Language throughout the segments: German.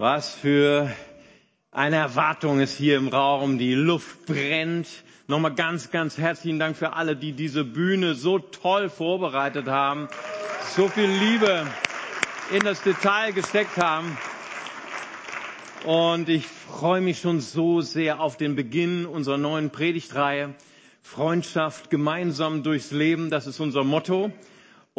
Was für eine Erwartung ist hier im Raum. Die Luft brennt. Nochmal ganz, ganz herzlichen Dank für alle, die diese Bühne so toll vorbereitet haben, so viel Liebe in das Detail gesteckt haben. Und ich freue mich schon so sehr auf den Beginn unserer neuen Predigtreihe. Freundschaft gemeinsam durchs Leben, das ist unser Motto.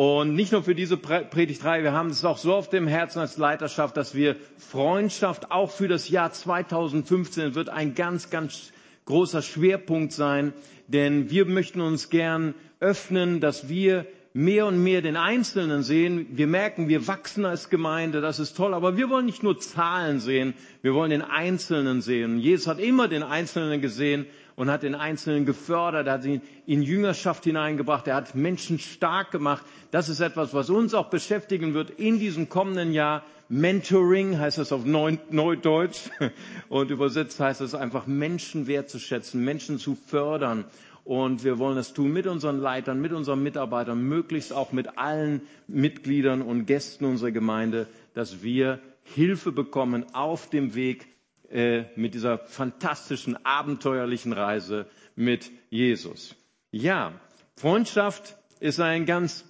Und nicht nur für diese Predigtreihe, wir haben es auch so auf dem Herzen als Leiterschaft, dass wir Freundschaft auch für das Jahr 2015 wird ein ganz, ganz großer Schwerpunkt sein, denn wir möchten uns gern öffnen, dass wir mehr und mehr den Einzelnen sehen. Wir merken, wir wachsen als Gemeinde, das ist toll, aber wir wollen nicht nur Zahlen sehen, wir wollen den Einzelnen sehen. Jesus hat immer den Einzelnen gesehen und hat den Einzelnen gefördert, er hat ihn in Jüngerschaft hineingebracht, er hat Menschen stark gemacht. Das ist etwas, was uns auch beschäftigen wird in diesem kommenden Jahr. Mentoring heißt das auf Neudeutsch und übersetzt heißt es einfach Menschen wertzuschätzen, Menschen zu fördern. Und wir wollen das tun mit unseren Leitern, mit unseren Mitarbeitern, möglichst auch mit allen Mitgliedern und Gästen unserer Gemeinde, dass wir Hilfe bekommen auf dem Weg äh, mit dieser fantastischen, abenteuerlichen Reise mit Jesus. Ja, Freundschaft ist ein ganz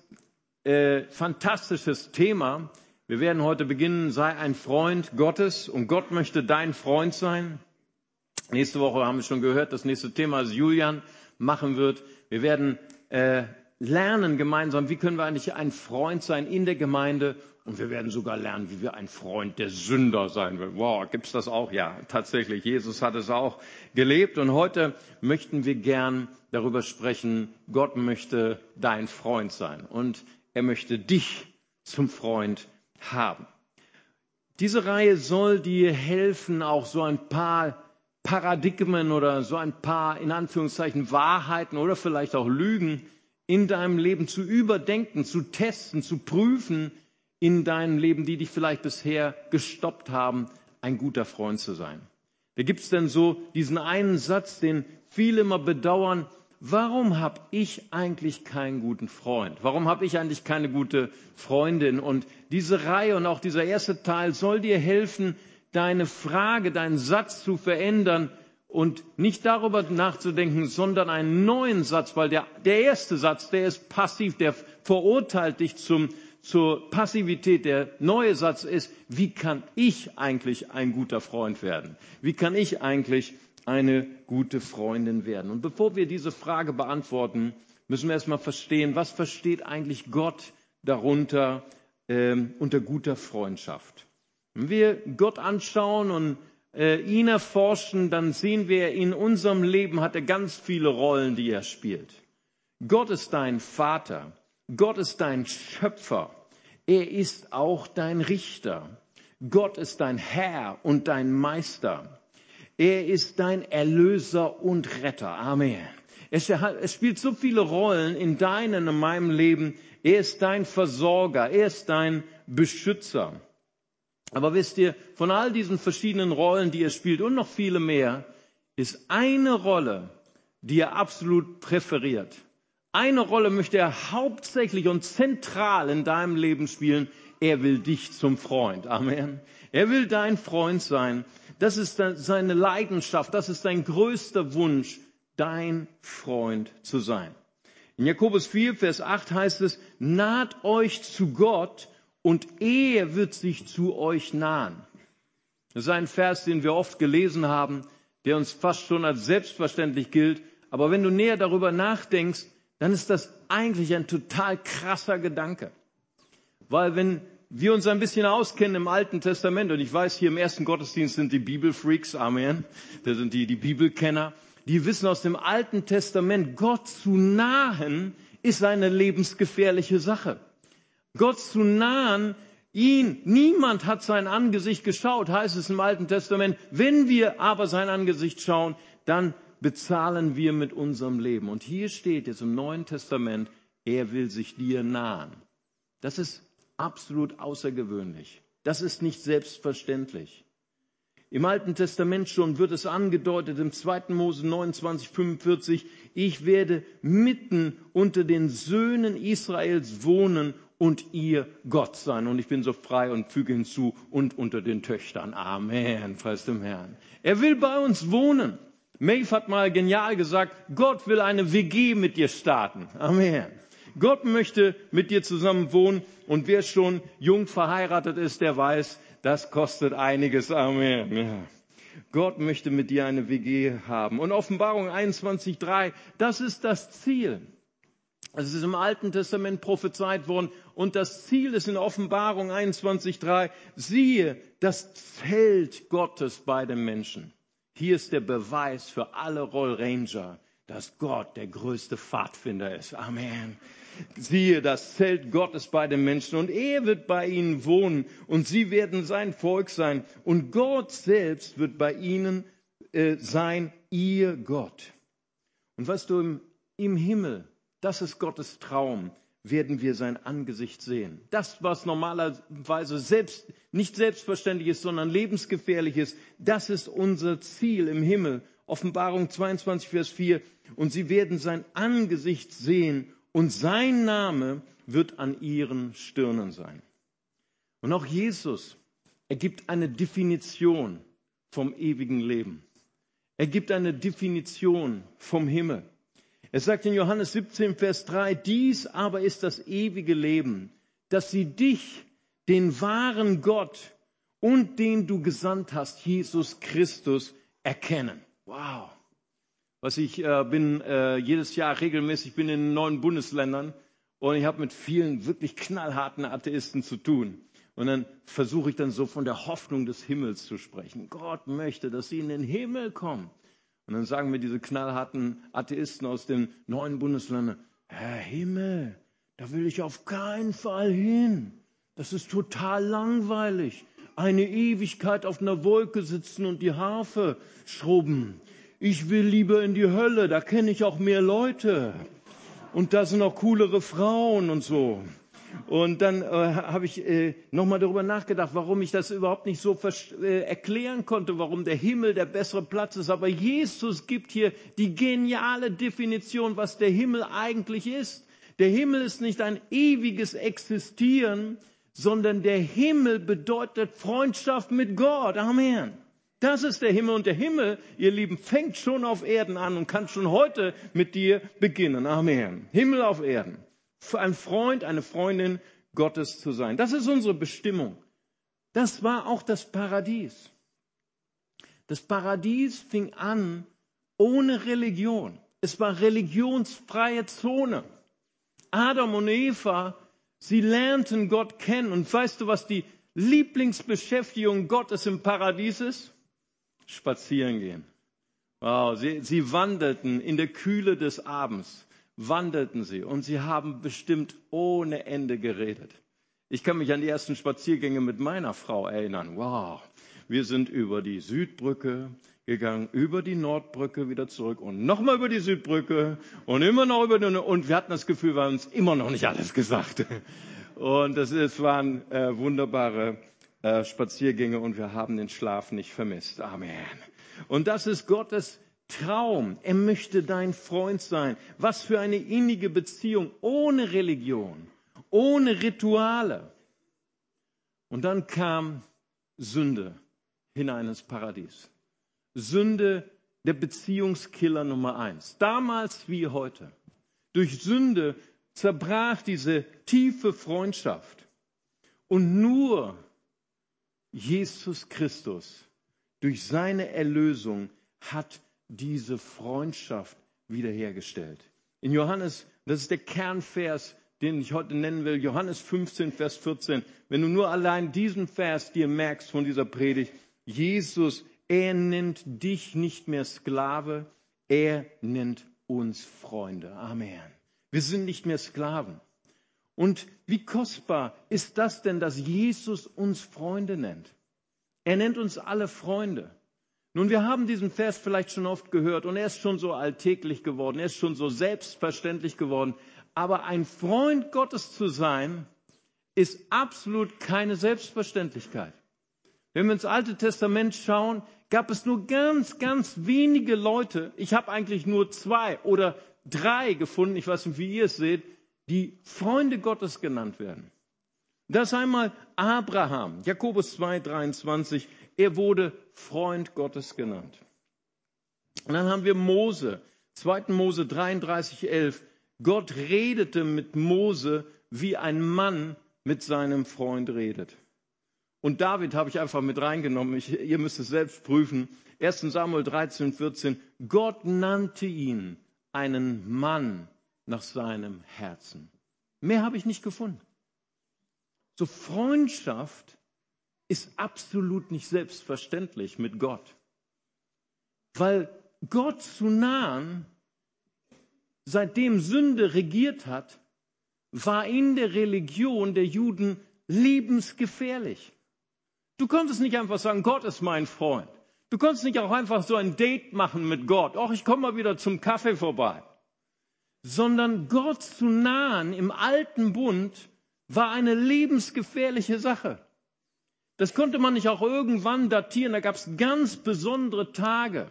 äh, fantastisches Thema. Wir werden heute beginnen, sei ein Freund Gottes und Gott möchte dein Freund sein. Nächste Woche haben wir schon gehört, das nächste Thema ist Julian machen wird. Wir werden äh, lernen gemeinsam, wie können wir eigentlich ein Freund sein in der Gemeinde und wir werden sogar lernen, wie wir ein Freund der Sünder sein wollen. Wow, gibt's das auch? Ja, tatsächlich. Jesus hat es auch gelebt. Und heute möchten wir gern darüber sprechen, Gott möchte dein Freund sein. Und er möchte dich zum Freund haben. Diese Reihe soll dir helfen, auch so ein paar Paradigmen oder so ein paar, in Anführungszeichen, Wahrheiten oder vielleicht auch Lügen in deinem Leben zu überdenken, zu testen, zu prüfen, in deinem Leben, die dich vielleicht bisher gestoppt haben, ein guter Freund zu sein. Da gibt es denn so diesen einen Satz, den viele immer bedauern, warum habe ich eigentlich keinen guten Freund? Warum habe ich eigentlich keine gute Freundin? Und diese Reihe und auch dieser erste Teil soll dir helfen, deine Frage, deinen Satz zu verändern und nicht darüber nachzudenken, sondern einen neuen Satz, weil der, der erste Satz, der ist passiv, der verurteilt dich zum zur Passivität. Der neue Satz ist, wie kann ich eigentlich ein guter Freund werden? Wie kann ich eigentlich eine gute Freundin werden? Und bevor wir diese Frage beantworten, müssen wir erstmal verstehen, was versteht eigentlich Gott darunter ähm, unter guter Freundschaft? Wenn wir Gott anschauen und äh, ihn erforschen, dann sehen wir, in unserem Leben hat er ganz viele Rollen, die er spielt. Gott ist dein Vater. Gott ist dein Schöpfer. Er ist auch dein Richter. Gott ist dein Herr und dein Meister. Er ist dein Erlöser und Retter. Amen. Es, spielt so viele Rollen in deinem und meinem Leben. Er ist dein Versorger. Er ist dein Beschützer. Aber wisst ihr, von all diesen verschiedenen Rollen, die er spielt und noch viele mehr, ist eine Rolle, die er absolut präferiert. Eine Rolle möchte er hauptsächlich und zentral in deinem Leben spielen. Er will dich zum Freund. Amen. Er will dein Freund sein. Das ist seine Leidenschaft. Das ist sein größter Wunsch, dein Freund zu sein. In Jakobus 4, Vers 8 heißt es, naht euch zu Gott und er wird sich zu euch nahen. Das ist ein Vers, den wir oft gelesen haben, der uns fast schon als selbstverständlich gilt. Aber wenn du näher darüber nachdenkst, dann ist das eigentlich ein total krasser Gedanke. Weil wenn wir uns ein bisschen auskennen im Alten Testament, und ich weiß, hier im ersten Gottesdienst sind die Bibelfreaks, Amen, das sind die, die Bibelkenner, die wissen aus dem Alten Testament, Gott zu nahen ist eine lebensgefährliche Sache. Gott zu nahen, ihn, niemand hat sein Angesicht geschaut, heißt es im Alten Testament. Wenn wir aber sein Angesicht schauen, dann bezahlen wir mit unserem Leben. Und hier steht jetzt im Neuen Testament, er will sich dir nahen. Das ist absolut außergewöhnlich. Das ist nicht selbstverständlich. Im Alten Testament schon wird es angedeutet, im 2. Mose 29, 45, ich werde mitten unter den Söhnen Israels wohnen und ihr Gott sein. Und ich bin so frei und füge hinzu und unter den Töchtern. Amen. Preis dem Herrn. Er will bei uns wohnen. Maeve hat mal genial gesagt, Gott will eine WG mit dir starten. Amen. Gott möchte mit dir zusammen wohnen und wer schon jung verheiratet ist, der weiß, das kostet einiges. Amen. Ja. Gott möchte mit dir eine WG haben. Und Offenbarung 21.3, das ist das Ziel. Es ist im Alten Testament prophezeit worden und das Ziel ist in Offenbarung 21.3, siehe das Zelt Gottes bei den Menschen. Hier ist der Beweis für alle Roll Ranger, dass Gott der größte Pfadfinder ist. Amen. Siehe das Zelt Gottes bei den Menschen und er wird bei ihnen wohnen und sie werden sein Volk sein und Gott selbst wird bei ihnen äh, sein, ihr Gott. Und weißt du, im, im Himmel das ist Gottes Traum, werden wir sein Angesicht sehen. Das, was normalerweise selbst, nicht selbstverständlich ist, sondern lebensgefährlich ist, das ist unser Ziel im Himmel. Offenbarung 22, Vers 4. Und sie werden sein Angesicht sehen und sein Name wird an ihren Stirnen sein. Und auch Jesus, er gibt eine Definition vom ewigen Leben. Er gibt eine Definition vom Himmel. Er sagt in Johannes 17, Vers 3, dies aber ist das ewige Leben, dass sie dich, den wahren Gott und den du gesandt hast, Jesus Christus, erkennen. Wow. Was ich äh, bin äh, jedes Jahr regelmäßig bin in neuen Bundesländern und ich habe mit vielen wirklich knallharten Atheisten zu tun. Und dann versuche ich dann so von der Hoffnung des Himmels zu sprechen. Gott möchte, dass sie in den Himmel kommen. Und dann sagen mir diese knallharten Atheisten aus den neuen Bundesländern, Herr Himmel, da will ich auf keinen Fall hin. Das ist total langweilig. Eine Ewigkeit auf einer Wolke sitzen und die Harfe schrubben. Ich will lieber in die Hölle, da kenne ich auch mehr Leute. Und da sind auch coolere Frauen und so. Und dann äh, habe ich äh, nochmal darüber nachgedacht, warum ich das überhaupt nicht so äh, erklären konnte, warum der Himmel der bessere Platz ist. Aber Jesus gibt hier die geniale Definition, was der Himmel eigentlich ist. Der Himmel ist nicht ein ewiges Existieren, sondern der Himmel bedeutet Freundschaft mit Gott. Amen. Das ist der Himmel und der Himmel, ihr Lieben, fängt schon auf Erden an und kann schon heute mit dir beginnen. Amen. Himmel auf Erden ein Freund, eine Freundin Gottes zu sein. Das ist unsere Bestimmung. Das war auch das Paradies. Das Paradies fing an ohne Religion. Es war religionsfreie Zone. Adam und Eva, sie lernten Gott kennen. Und weißt du, was die Lieblingsbeschäftigung Gottes im Paradies ist? Spazieren gehen. Wow, sie, sie wandelten in der Kühle des Abends wandelten sie und sie haben bestimmt ohne Ende geredet. Ich kann mich an die ersten Spaziergänge mit meiner Frau erinnern. Wow, wir sind über die Südbrücke gegangen, über die Nordbrücke wieder zurück und nochmal über die Südbrücke und immer noch über die und wir hatten das Gefühl, wir haben uns immer noch nicht alles gesagt. Und das ist, waren äh, wunderbare äh, Spaziergänge und wir haben den Schlaf nicht vermisst. Amen. Und das ist Gottes Traum. Er möchte dein Freund sein. Was für eine innige Beziehung ohne Religion, ohne Rituale. Und dann kam Sünde hinein ins Paradies. Sünde, der Beziehungskiller Nummer eins. Damals wie heute. Durch Sünde zerbrach diese tiefe Freundschaft. Und nur Jesus Christus durch seine Erlösung hat diese Freundschaft wiederhergestellt. In Johannes, das ist der Kernvers, den ich heute nennen will, Johannes 15, Vers 14. Wenn du nur allein diesen Vers dir merkst von dieser Predigt, Jesus, er nennt dich nicht mehr Sklave, er nennt uns Freunde. Amen. Wir sind nicht mehr Sklaven. Und wie kostbar ist das denn, dass Jesus uns Freunde nennt? Er nennt uns alle Freunde. Nun, wir haben diesen Vers vielleicht schon oft gehört und er ist schon so alltäglich geworden, er ist schon so selbstverständlich geworden. Aber ein Freund Gottes zu sein, ist absolut keine Selbstverständlichkeit. Wenn wir ins Alte Testament schauen, gab es nur ganz, ganz wenige Leute, ich habe eigentlich nur zwei oder drei gefunden, ich weiß nicht, wie ihr es seht, die Freunde Gottes genannt werden. Das einmal Abraham, Jakobus 2, 23, er wurde Freund Gottes genannt. Und dann haben wir Mose, 2. Mose 33, 11. Gott redete mit Mose, wie ein Mann mit seinem Freund redet. Und David habe ich einfach mit reingenommen. Ich, ihr müsst es selbst prüfen. 1. Samuel 13, 14. Gott nannte ihn einen Mann nach seinem Herzen. Mehr habe ich nicht gefunden. So Freundschaft ist absolut nicht selbstverständlich mit Gott. Weil Gott zu nahen, seitdem Sünde regiert hat, war in der Religion der Juden lebensgefährlich. Du konntest nicht einfach sagen, Gott ist mein Freund. Du konntest nicht auch einfach so ein Date machen mit Gott. Ach, ich komme mal wieder zum Kaffee vorbei. Sondern Gott zu nahen im alten Bund war eine lebensgefährliche Sache. Das konnte man nicht auch irgendwann datieren. Da gab es ganz besondere Tage,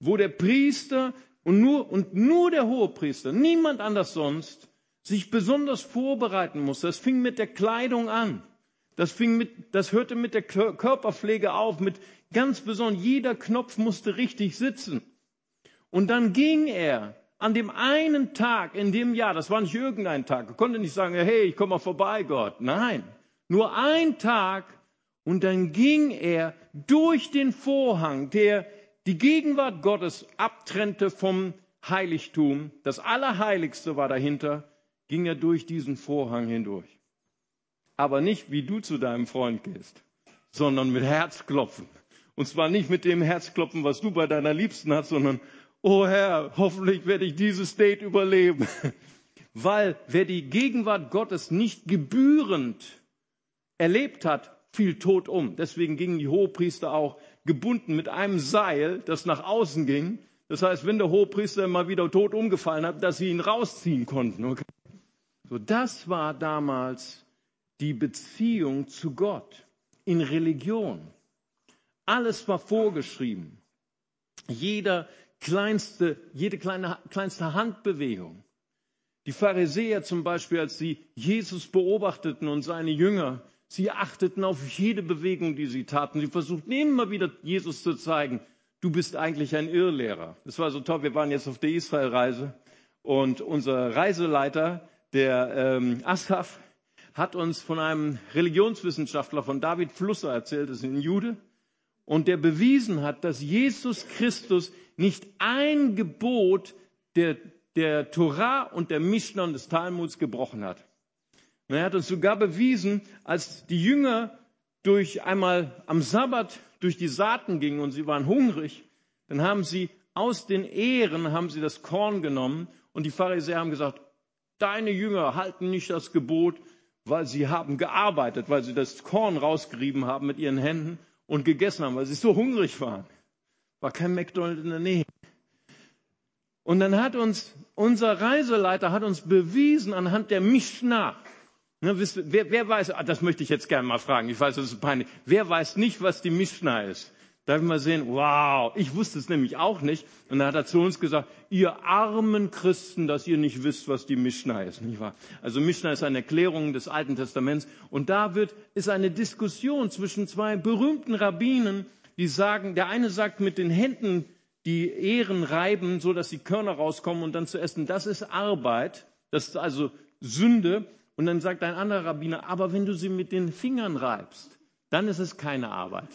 wo der Priester und nur, und nur der Hohepriester, niemand anders sonst, sich besonders vorbereiten musste. Das fing mit der Kleidung an. Das, fing mit, das hörte mit der Körperpflege auf, mit ganz besonders, jeder Knopf musste richtig sitzen. Und dann ging er an dem einen Tag in dem Jahr, das war nicht irgendein Tag, er konnte nicht sagen, hey, ich komme mal vorbei, Gott. Nein, nur ein Tag und dann ging er durch den Vorhang, der die Gegenwart Gottes abtrennte vom Heiligtum, das Allerheiligste war dahinter, ging er durch diesen Vorhang hindurch. Aber nicht wie du zu deinem Freund gehst, sondern mit Herzklopfen. Und zwar nicht mit dem Herzklopfen, was du bei deiner Liebsten hast, sondern, oh Herr, hoffentlich werde ich dieses Date überleben. Weil wer die Gegenwart Gottes nicht gebührend erlebt hat, fiel tot um. Deswegen gingen die Hohepriester auch gebunden mit einem Seil, das nach außen ging. Das heißt, wenn der Hohepriester mal wieder tot umgefallen hat, dass sie ihn rausziehen konnten. Okay? So, das war damals die Beziehung zu Gott in Religion. Alles war vorgeschrieben. Jeder kleinste, jede kleine, kleinste Handbewegung. Die Pharisäer zum Beispiel, als sie Jesus beobachteten und seine Jünger, sie achteten auf jede Bewegung, die sie taten. Sie versuchten immer wieder Jesus zu zeigen, du bist eigentlich ein Irrlehrer. Das war so toll. Wir waren jetzt auf der Israelreise und unser Reiseleiter, der ähm, Asaf, hat uns von einem Religionswissenschaftler, von David Flusser erzählt, das ist ein Jude, und der bewiesen hat, dass Jesus Christus nicht ein Gebot der, der Torah und der Mishnah und des Talmuds gebrochen hat. Und er hat uns sogar bewiesen, als die Jünger durch einmal am Sabbat durch die Saaten gingen und sie waren hungrig, dann haben sie aus den Ehren haben sie das Korn genommen und die Pharisäer haben gesagt, deine Jünger halten nicht das Gebot, weil sie haben gearbeitet, weil sie das Korn rausgerieben haben mit ihren Händen und gegessen haben, weil sie so hungrig waren. War kein McDonald's in der Nähe. Und dann hat uns unser Reiseleiter hat uns bewiesen anhand der Mishnah. Ne, wer, wer, weiß, ah, das möchte ich jetzt gerne mal fragen. Ich weiß, das ist peinlich. Wer weiß nicht, was die Mishnah ist? Darf ich mal sehen? Wow, ich wusste es nämlich auch nicht. Und dann hat er zu uns gesagt, ihr armen Christen, dass ihr nicht wisst, was die Mishnah ist, nicht wahr? Also Mishnah ist eine Erklärung des Alten Testaments. Und da wird, ist eine Diskussion zwischen zwei berühmten Rabbinen, die sagen, der eine sagt mit den Händen die Ehren reiben, so dass die Körner rauskommen und dann zu essen. Das ist Arbeit. Das ist also Sünde. Und dann sagt ein anderer Rabbiner, aber wenn du sie mit den Fingern reibst, dann ist es keine Arbeit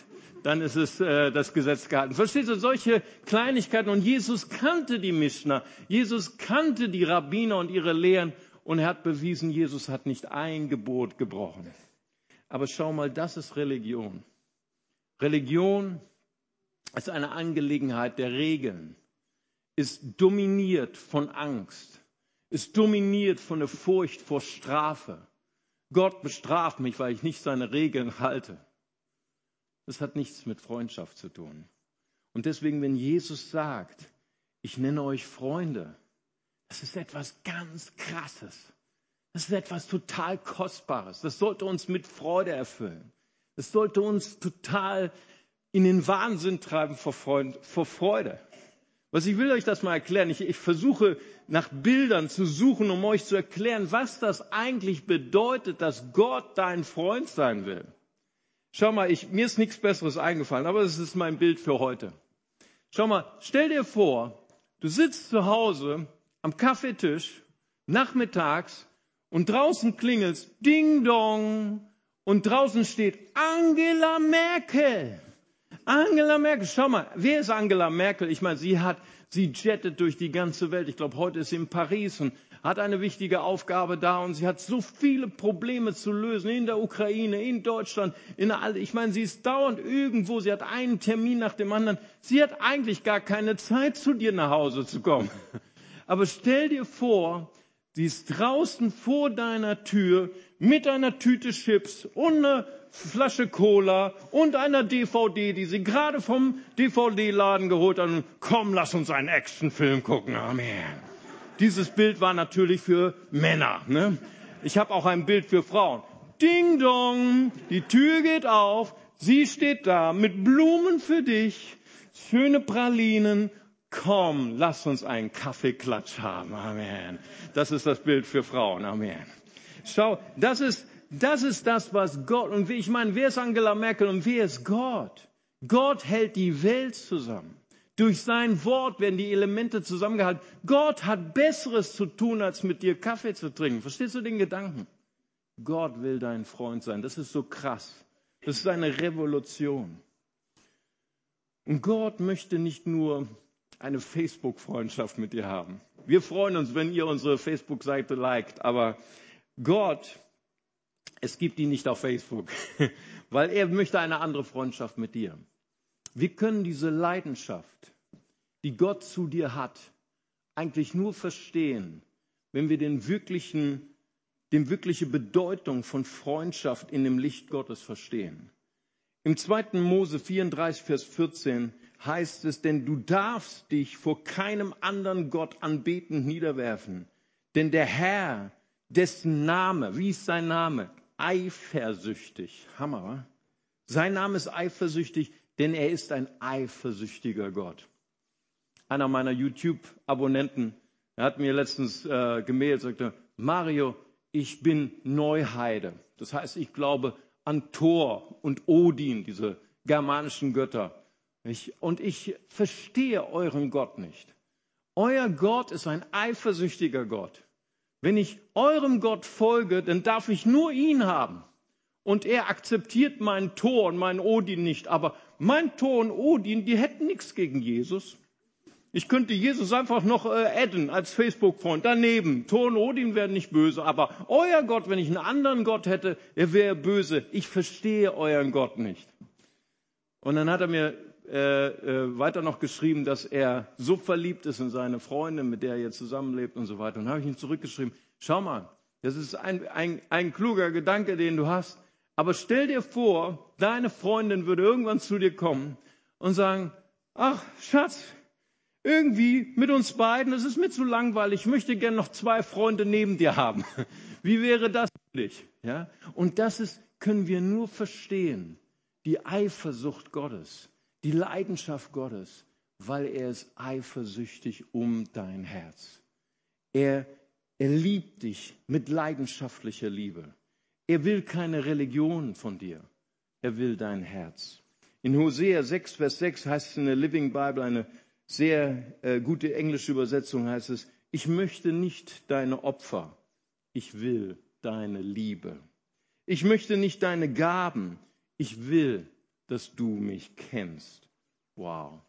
dann ist es äh, das Gesetz gehalten. Verstehst du, solche Kleinigkeiten. Und Jesus kannte die Mishnah. Jesus kannte die Rabbiner und ihre Lehren. Und er hat bewiesen, Jesus hat nicht ein Gebot gebrochen. Aber schau mal, das ist Religion. Religion ist eine Angelegenheit der Regeln, ist dominiert von Angst, ist dominiert von der Furcht vor Strafe. Gott bestraft mich, weil ich nicht seine Regeln halte. Das hat nichts mit Freundschaft zu tun. Und deswegen, wenn Jesus sagt, ich nenne euch Freunde, das ist etwas ganz Krasses. Das ist etwas total Kostbares. Das sollte uns mit Freude erfüllen. Das sollte uns total in den Wahnsinn treiben vor Freude. Was ich will euch das mal erklären. Ich, ich versuche nach Bildern zu suchen, um euch zu erklären, was das eigentlich bedeutet, dass Gott dein Freund sein will. Schau mal, ich, mir ist nichts Besseres eingefallen, aber es ist mein Bild für heute. Schau mal, stell dir vor, du sitzt zu Hause am Kaffeetisch nachmittags und draußen klingelt's Ding Dong und draußen steht Angela Merkel. Angela Merkel, schau mal, wer ist Angela Merkel? Ich meine, sie hat, sie jettet durch die ganze Welt. Ich glaube, heute ist sie in Paris und hat eine wichtige Aufgabe da und sie hat so viele Probleme zu lösen in der Ukraine, in Deutschland, in all, ich meine, sie ist dauernd irgendwo, sie hat einen Termin nach dem anderen. Sie hat eigentlich gar keine Zeit, zu dir nach Hause zu kommen. Aber stell dir vor, sie ist draußen vor deiner Tür mit einer Tüte Chips und einer Flasche Cola und einer DVD, die sie gerade vom DVD-Laden geholt hat. Und komm, lass uns einen Actionfilm gucken. Amen. Dieses Bild war natürlich für Männer. Ne? Ich habe auch ein Bild für Frauen. Ding dong, die Tür geht auf, sie steht da mit Blumen für dich, schöne Pralinen. Komm, lass uns einen Kaffeeklatsch haben. Amen. Das ist das Bild für Frauen. Amen. Schau, das ist, das ist das, was Gott, und ich meine, wer ist Angela Merkel und wer ist Gott? Gott hält die Welt zusammen. Durch sein Wort werden die Elemente zusammengehalten. Gott hat Besseres zu tun, als mit dir Kaffee zu trinken. Verstehst du den Gedanken? Gott will dein Freund sein. Das ist so krass. Das ist eine Revolution. Und Gott möchte nicht nur eine Facebook-Freundschaft mit dir haben. Wir freuen uns, wenn ihr unsere Facebook-Seite liked, aber Gott, es gibt ihn nicht auf Facebook, weil er möchte eine andere Freundschaft mit dir. Wir können diese Leidenschaft, die Gott zu dir hat, eigentlich nur verstehen, wenn wir den wirklichen, die wirkliche Bedeutung von Freundschaft in dem Licht Gottes verstehen. Im 2. Mose 34, Vers 14 heißt es, denn du darfst dich vor keinem anderen Gott anbetend niederwerfen. Denn der Herr, dessen Name, wie ist sein Name? Eifersüchtig. Hammer. Sein Name ist eifersüchtig, denn er ist ein eifersüchtiger Gott. Einer meiner YouTube-Abonnenten hat mir letztens äh, gemailt, sagte, Mario, ich bin Neuheide. Das heißt, ich glaube an Thor und Odin, diese germanischen Götter. Ich, und ich verstehe euren Gott nicht. Euer Gott ist ein eifersüchtiger Gott. Wenn ich eurem Gott folge, dann darf ich nur ihn haben. Und er akzeptiert meinen Thor und meinen Odin nicht. Aber mein Thor und Odin, die hätten nichts gegen Jesus. Ich könnte Jesus einfach noch äh, adden als Facebook-Freund daneben. Thor und Odin wären nicht böse, aber euer Gott, wenn ich einen anderen Gott hätte, er wäre böse. Ich verstehe euren Gott nicht. Und dann hat er mir weiter noch geschrieben, dass er so verliebt ist in seine Freundin, mit der er jetzt zusammenlebt und so weiter. Und habe ich ihm zurückgeschrieben, schau mal, das ist ein, ein, ein kluger Gedanke, den du hast. Aber stell dir vor, deine Freundin würde irgendwann zu dir kommen und sagen, ach Schatz, irgendwie mit uns beiden, es ist mir zu langweilig, ich möchte gern noch zwei Freunde neben dir haben. Wie wäre das für dich? Ja? Und das ist, können wir nur verstehen, die Eifersucht Gottes, die Leidenschaft Gottes, weil er ist eifersüchtig um dein Herz. Er, er liebt dich mit leidenschaftlicher Liebe. Er will keine Religion von dir. Er will dein Herz. In Hosea 6, Vers 6 heißt es in der Living Bible, eine sehr äh, gute englische Übersetzung heißt es, ich möchte nicht deine Opfer, ich will deine Liebe. Ich möchte nicht deine Gaben, ich will, dass du mich kennst. Wow.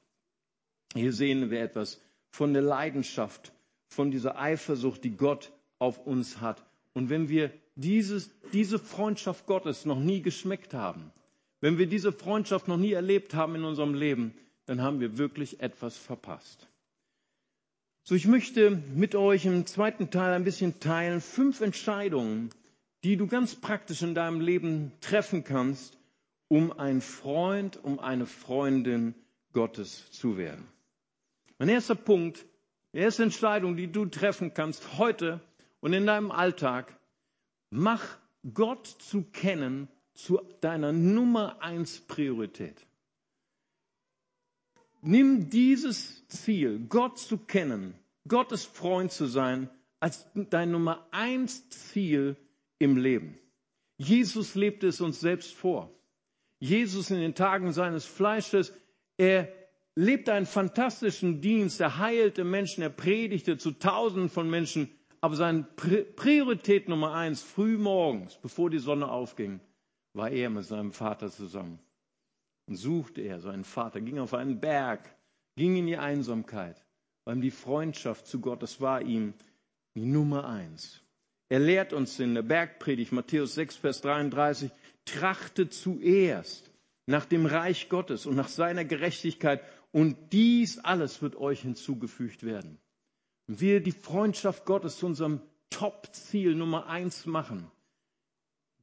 Hier sehen wir etwas von der Leidenschaft, von dieser Eifersucht, die Gott auf uns hat. Und wenn wir dieses, diese Freundschaft Gottes noch nie geschmeckt haben, wenn wir diese Freundschaft noch nie erlebt haben in unserem Leben, dann haben wir wirklich etwas verpasst. So, ich möchte mit euch im zweiten Teil ein bisschen teilen, fünf Entscheidungen, die du ganz praktisch in deinem Leben treffen kannst, um ein Freund, um eine Freundin Gottes zu werden. Mein erster Punkt, die erste Entscheidung, die du treffen kannst heute und in deinem Alltag, Mach Gott zu kennen zu deiner Nummer eins Priorität. nimm dieses Ziel, Gott zu kennen, Gottes Freund zu sein, als dein Nummer eins Ziel im Leben. Jesus lebte es uns selbst vor. Jesus in den Tagen seines Fleisches, er lebte einen fantastischen Dienst, er heilte Menschen, er predigte zu Tausenden von Menschen, aber seine Priorität Nummer eins, früh morgens, bevor die Sonne aufging, war er mit seinem Vater zusammen. Und suchte er seinen Vater, ging auf einen Berg, ging in die Einsamkeit, weil ihm die Freundschaft zu Gott, das war ihm die Nummer eins. Er lehrt uns in der Bergpredigt, Matthäus 6, Vers 33, trachtet zuerst nach dem Reich Gottes und nach seiner Gerechtigkeit und dies alles wird euch hinzugefügt werden. Wenn wir die Freundschaft Gottes zu unserem Top-Ziel Nummer eins machen,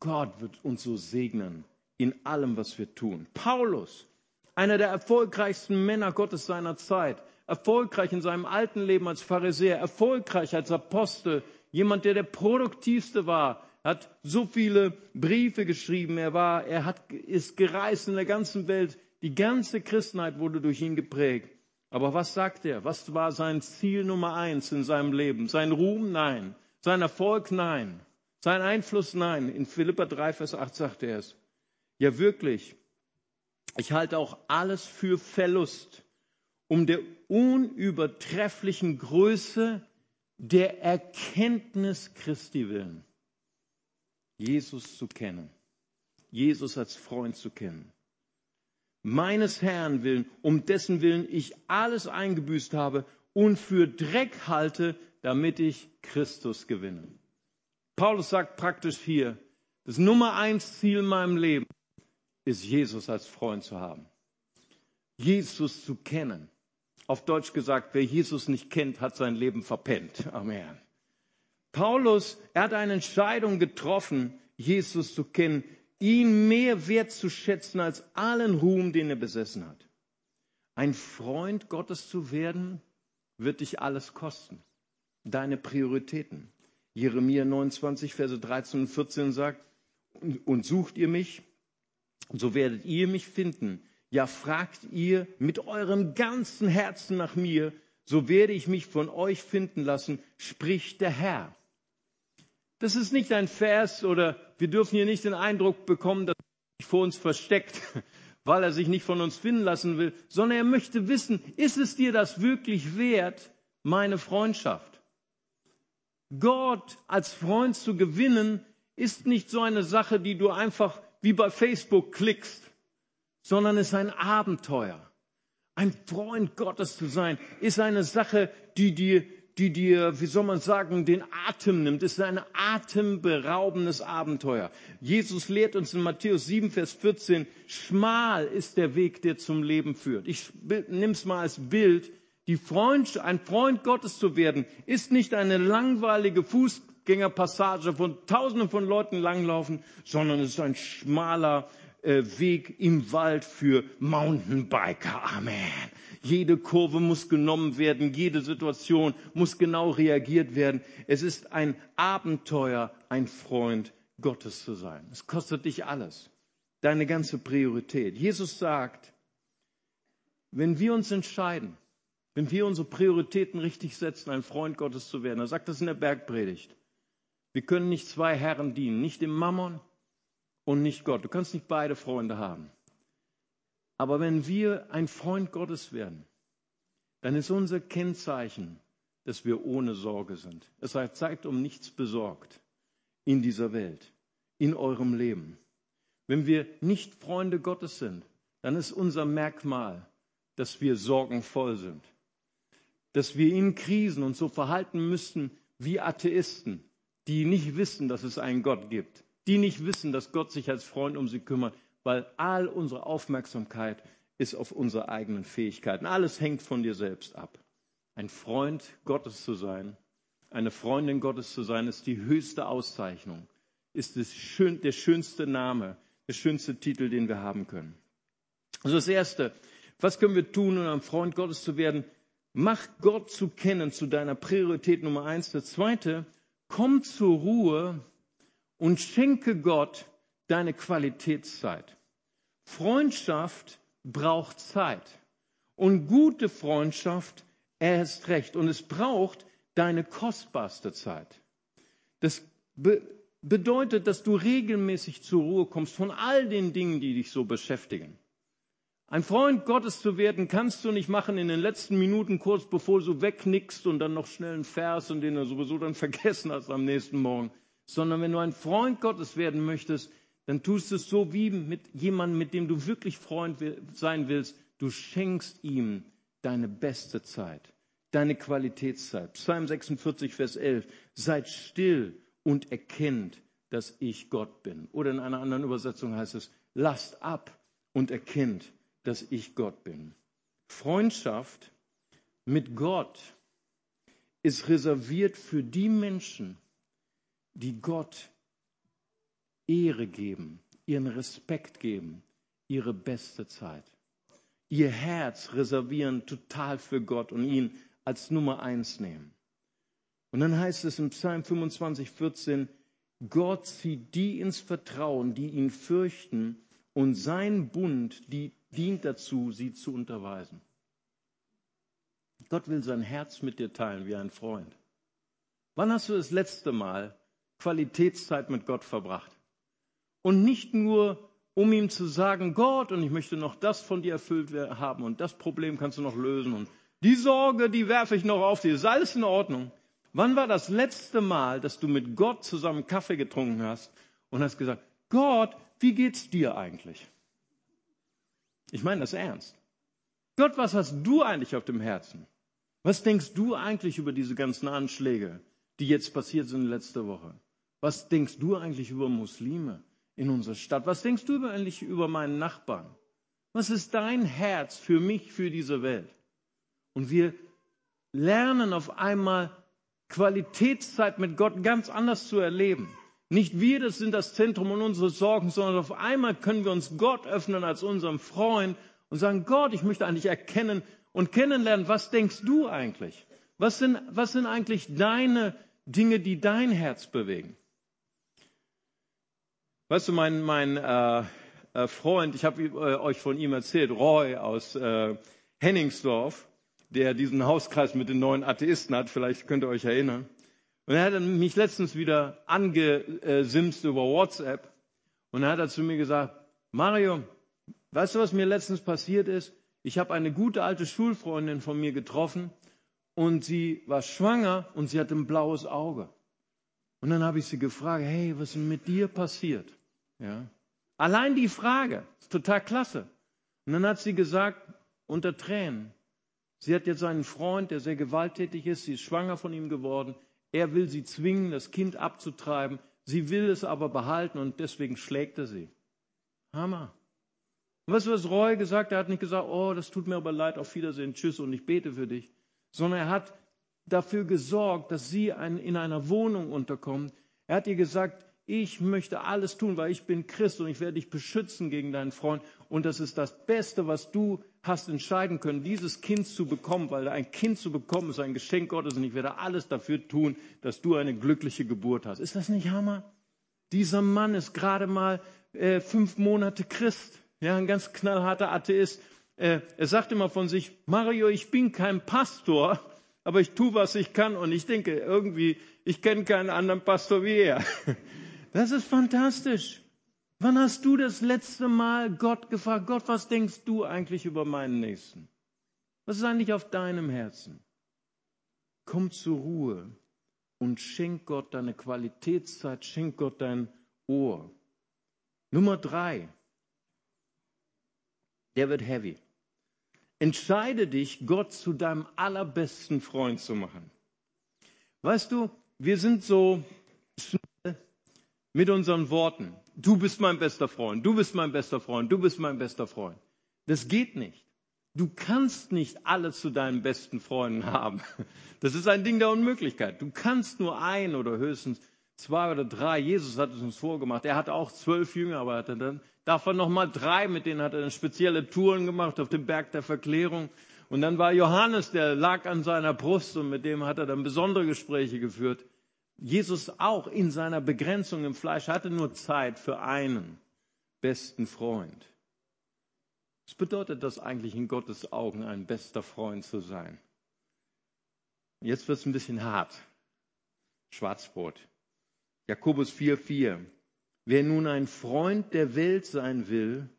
Gott wird uns so segnen in allem, was wir tun. Paulus, einer der erfolgreichsten Männer Gottes seiner Zeit, erfolgreich in seinem alten Leben als Pharisäer, erfolgreich als Apostel, jemand, der der produktivste war, hat so viele Briefe geschrieben, er war, er hat, ist gereist in der ganzen Welt, die ganze Christenheit wurde durch ihn geprägt. Aber was sagt er? Was war sein Ziel Nummer eins in seinem Leben? Sein Ruhm? Nein. Sein Erfolg? Nein. Sein Einfluss? Nein. In Philippa 3, Vers 8 sagt er es. Ja, wirklich. Ich halte auch alles für Verlust, um der unübertrefflichen Größe der Erkenntnis Christi willen. Jesus zu kennen. Jesus als Freund zu kennen meines Herrn willen, um dessen Willen ich alles eingebüßt habe und für Dreck halte, damit ich Christus gewinne. Paulus sagt praktisch hier, das Nummer eins Ziel in meinem Leben ist, Jesus als Freund zu haben. Jesus zu kennen. Auf Deutsch gesagt, wer Jesus nicht kennt, hat sein Leben verpennt. Amen. Paulus, er hat eine Entscheidung getroffen, Jesus zu kennen ihn mehr wertzuschätzen als allen Ruhm, den er besessen hat. Ein Freund Gottes zu werden, wird dich alles kosten. Deine Prioritäten. Jeremia 29, Verse 13 und 14 sagt, und sucht ihr mich, so werdet ihr mich finden. Ja, fragt ihr mit eurem ganzen Herzen nach mir, so werde ich mich von euch finden lassen, spricht der Herr. Das ist nicht ein Vers oder wir dürfen hier nicht den Eindruck bekommen, dass er sich vor uns versteckt, weil er sich nicht von uns finden lassen will, sondern er möchte wissen, ist es dir das wirklich wert, meine Freundschaft? Gott als Freund zu gewinnen, ist nicht so eine Sache, die du einfach wie bei Facebook klickst, sondern ist ein Abenteuer. Ein Freund Gottes zu sein, ist eine Sache, die dir die dir, wie soll man sagen, den Atem nimmt. Es ist ein atemberaubendes Abenteuer. Jesus lehrt uns in Matthäus 7, Vers 14, schmal ist der Weg, der zum Leben führt. Ich nimm's mal als Bild. Die Freund, ein Freund Gottes zu werden, ist nicht eine langweilige Fußgängerpassage von Tausenden von Leuten langlaufen, sondern es ist ein schmaler Weg im Wald für Mountainbiker. Amen. Jede Kurve muss genommen werden, jede Situation muss genau reagiert werden. Es ist ein Abenteuer, ein Freund Gottes zu sein. Es kostet dich alles, deine ganze Priorität. Jesus sagt, wenn wir uns entscheiden, wenn wir unsere Prioritäten richtig setzen, ein Freund Gottes zu werden, er sagt das in der Bergpredigt, wir können nicht zwei Herren dienen, nicht dem Mammon und nicht Gott. Du kannst nicht beide Freunde haben. Aber wenn wir ein Freund Gottes werden, dann ist unser Kennzeichen, dass wir ohne Sorge sind. Es heißt, seid um nichts besorgt in dieser Welt, in eurem Leben. Wenn wir nicht Freunde Gottes sind, dann ist unser Merkmal, dass wir sorgenvoll sind. Dass wir in Krisen uns so verhalten müssten wie Atheisten, die nicht wissen, dass es einen Gott gibt, die nicht wissen, dass Gott sich als Freund um sie kümmert, weil all unsere Aufmerksamkeit ist auf unsere eigenen Fähigkeiten. Alles hängt von dir selbst ab. Ein Freund Gottes zu sein, eine Freundin Gottes zu sein, ist die höchste Auszeichnung, ist schön, der schönste Name, der schönste Titel, den wir haben können. Also das Erste, was können wir tun, um ein Freund Gottes zu werden? Mach Gott zu kennen zu deiner Priorität Nummer eins. Das Zweite, komm zur Ruhe und schenke Gott deine Qualitätszeit. Freundschaft braucht Zeit. Und gute Freundschaft erst recht. Und es braucht deine kostbarste Zeit. Das be bedeutet, dass du regelmäßig zur Ruhe kommst von all den Dingen, die dich so beschäftigen. Ein Freund Gottes zu werden, kannst du nicht machen in den letzten Minuten, kurz bevor du wegnickst und dann noch schnell einen Vers, und den du sowieso dann vergessen hast am nächsten Morgen. Sondern wenn du ein Freund Gottes werden möchtest, dann tust du es so wie mit jemandem, mit dem du wirklich Freund sein willst. Du schenkst ihm deine beste Zeit, deine Qualitätszeit. Psalm 46, Vers 11. Seid still und erkennt, dass ich Gott bin. Oder in einer anderen Übersetzung heißt es, lasst ab und erkennt, dass ich Gott bin. Freundschaft mit Gott ist reserviert für die Menschen, die Gott Ehre geben, ihren Respekt geben, ihre beste Zeit. Ihr Herz reservieren total für Gott und ihn als Nummer eins nehmen. Und dann heißt es im Psalm 25, 14, Gott zieht die ins Vertrauen, die ihn fürchten, und sein Bund die dient dazu, sie zu unterweisen. Gott will sein Herz mit dir teilen wie ein Freund. Wann hast du das letzte Mal Qualitätszeit mit Gott verbracht? Und nicht nur, um ihm zu sagen, Gott, und ich möchte noch das von dir erfüllt haben und das Problem kannst du noch lösen und die Sorge, die werfe ich noch auf dir. Ist alles in Ordnung? Wann war das letzte Mal, dass du mit Gott zusammen Kaffee getrunken hast und hast gesagt, Gott, wie geht's dir eigentlich? Ich meine das ernst. Gott, was hast du eigentlich auf dem Herzen? Was denkst du eigentlich über diese ganzen Anschläge, die jetzt passiert sind letzte Woche? Was denkst du eigentlich über Muslime in unserer Stadt? Was denkst du eigentlich über meinen Nachbarn? Was ist dein Herz für mich, für diese Welt? Und wir lernen auf einmal Qualitätszeit mit Gott ganz anders zu erleben. Nicht wir das sind das Zentrum und unsere Sorgen, sondern auf einmal können wir uns Gott öffnen als unserem Freund und sagen, Gott, ich möchte eigentlich erkennen und kennenlernen, was denkst du eigentlich? Was sind, was sind eigentlich deine Dinge, die dein Herz bewegen? Weißt du, mein, mein äh, äh, Freund, ich habe äh, euch von ihm erzählt, Roy aus äh, Henningsdorf, der diesen Hauskreis mit den neuen Atheisten hat, vielleicht könnt ihr euch erinnern. Und er hat mich letztens wieder angesimst über WhatsApp und er hat zu mir gesagt, Mario, weißt du, was mir letztens passiert ist? Ich habe eine gute alte Schulfreundin von mir getroffen und sie war schwanger und sie hatte ein blaues Auge. Und dann habe ich sie gefragt, hey, was ist denn mit dir passiert? Ja. Allein die Frage ist total klasse. Und dann hat sie gesagt, unter Tränen, sie hat jetzt einen Freund, der sehr gewalttätig ist, sie ist schwanger von ihm geworden. Er will sie zwingen, das Kind abzutreiben. Sie will es aber behalten und deswegen schlägt er sie. Hammer. Und weißt du, was Roy gesagt hat? Er hat nicht gesagt, oh, das tut mir aber leid, auf Wiedersehen, tschüss und ich bete für dich. Sondern er hat dafür gesorgt, dass sie in einer Wohnung unterkommt. Er hat ihr gesagt, ich möchte alles tun, weil ich bin Christ und ich werde dich beschützen gegen deinen Freund. Und das ist das Beste, was du hast entscheiden können, dieses Kind zu bekommen, weil ein Kind zu bekommen ist ein Geschenk Gottes und ich werde alles dafür tun, dass du eine glückliche Geburt hast. Ist das nicht Hammer? Dieser Mann ist gerade mal äh, fünf Monate Christ, ja, ein ganz knallharter Atheist. Äh, er sagt immer von sich, Mario, ich bin kein Pastor, aber ich tue, was ich kann und ich denke irgendwie, ich kenne keinen anderen Pastor wie er. Das ist fantastisch. Wann hast du das letzte Mal Gott gefragt, Gott, was denkst du eigentlich über meinen Nächsten? Was ist eigentlich auf deinem Herzen? Komm zur Ruhe und schenk Gott deine Qualitätszeit, schenk Gott dein Ohr. Nummer drei, der wird heavy. Entscheide dich, Gott zu deinem allerbesten Freund zu machen. Weißt du, wir sind so mit unseren Worten. Du bist mein bester Freund, du bist mein bester Freund, du bist mein bester Freund. Das geht nicht. Du kannst nicht alle zu deinen besten Freunden haben. Das ist ein Ding der Unmöglichkeit. Du kannst nur ein oder höchstens zwei oder drei. Jesus hat es uns vorgemacht. Er hatte auch zwölf Jünger, aber hatte dann davon nochmal drei, mit denen hat er dann spezielle Touren gemacht auf dem Berg der Verklärung. Und dann war Johannes, der lag an seiner Brust und mit dem hat er dann besondere Gespräche geführt. Jesus auch in seiner Begrenzung im Fleisch hatte nur Zeit für einen besten Freund. Was bedeutet das eigentlich in Gottes Augen, ein bester Freund zu sein? Jetzt wird es ein bisschen hart. Schwarzbrot. Jakobus 4,4. Wer nun ein Freund der Welt sein will,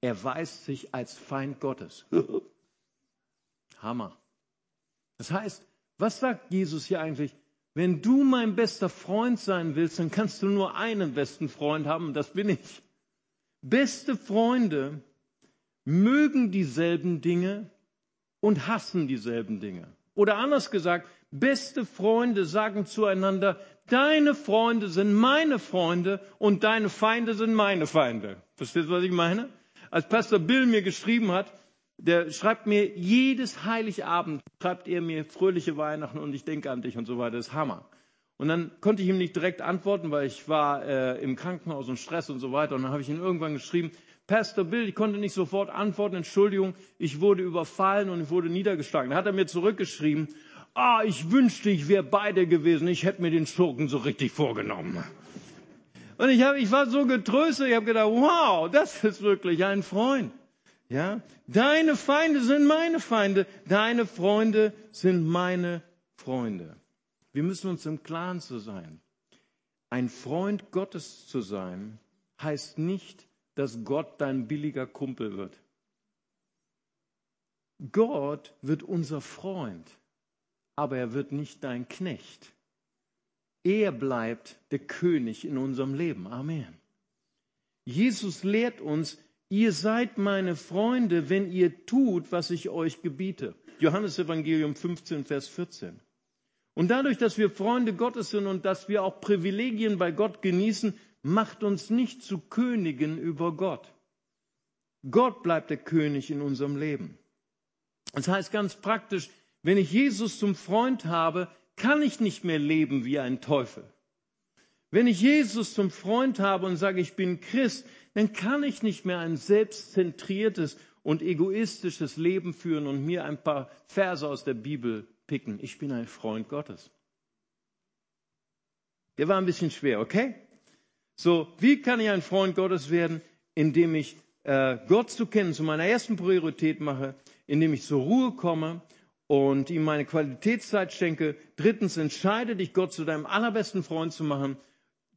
erweist sich als Feind Gottes. Hammer. Das heißt, was sagt Jesus hier eigentlich? Wenn du mein bester Freund sein willst, dann kannst du nur einen besten Freund haben, und das bin ich. Beste Freunde mögen dieselben Dinge und hassen dieselben Dinge. Oder anders gesagt, beste Freunde sagen zueinander, deine Freunde sind meine Freunde und deine Feinde sind meine Feinde. Verstehst du, was ich meine? Als Pastor Bill mir geschrieben hat, der schreibt mir jedes Heiligabend, schreibt er mir fröhliche Weihnachten und ich denke an dich und so weiter. Das ist Hammer. Und dann konnte ich ihm nicht direkt antworten, weil ich war äh, im Krankenhaus und Stress und so weiter. Und dann habe ich ihn irgendwann geschrieben, Pastor Bill, ich konnte nicht sofort antworten, Entschuldigung, ich wurde überfallen und ich wurde niedergeschlagen. Da hat er mir zurückgeschrieben, ah, ich wünschte, ich wäre bei dir gewesen, ich hätte mir den Schurken so richtig vorgenommen. Und ich, hab, ich war so getröstet, ich habe gedacht, wow, das ist wirklich ein Freund. Ja, deine Feinde sind meine Feinde, deine Freunde sind meine Freunde. Wir müssen uns im Klaren zu sein. Ein Freund Gottes zu sein, heißt nicht, dass Gott dein billiger Kumpel wird. Gott wird unser Freund, aber er wird nicht dein Knecht. Er bleibt der König in unserem Leben. Amen. Jesus lehrt uns, Ihr seid meine Freunde, wenn ihr tut, was ich euch gebiete. Johannes Evangelium 15, Vers 14. Und dadurch, dass wir Freunde Gottes sind und dass wir auch Privilegien bei Gott genießen, macht uns nicht zu Königen über Gott. Gott bleibt der König in unserem Leben. Das heißt ganz praktisch, wenn ich Jesus zum Freund habe, kann ich nicht mehr leben wie ein Teufel. Wenn ich Jesus zum Freund habe und sage, ich bin Christ, dann kann ich nicht mehr ein selbstzentriertes und egoistisches Leben führen und mir ein paar Verse aus der Bibel picken. Ich bin ein Freund Gottes. Der war ein bisschen schwer, okay? So, wie kann ich ein Freund Gottes werden? Indem ich äh, Gott zu kennen zu meiner ersten Priorität mache, indem ich zur Ruhe komme und ihm meine Qualitätszeit schenke. Drittens, entscheide dich, Gott zu deinem allerbesten Freund zu machen.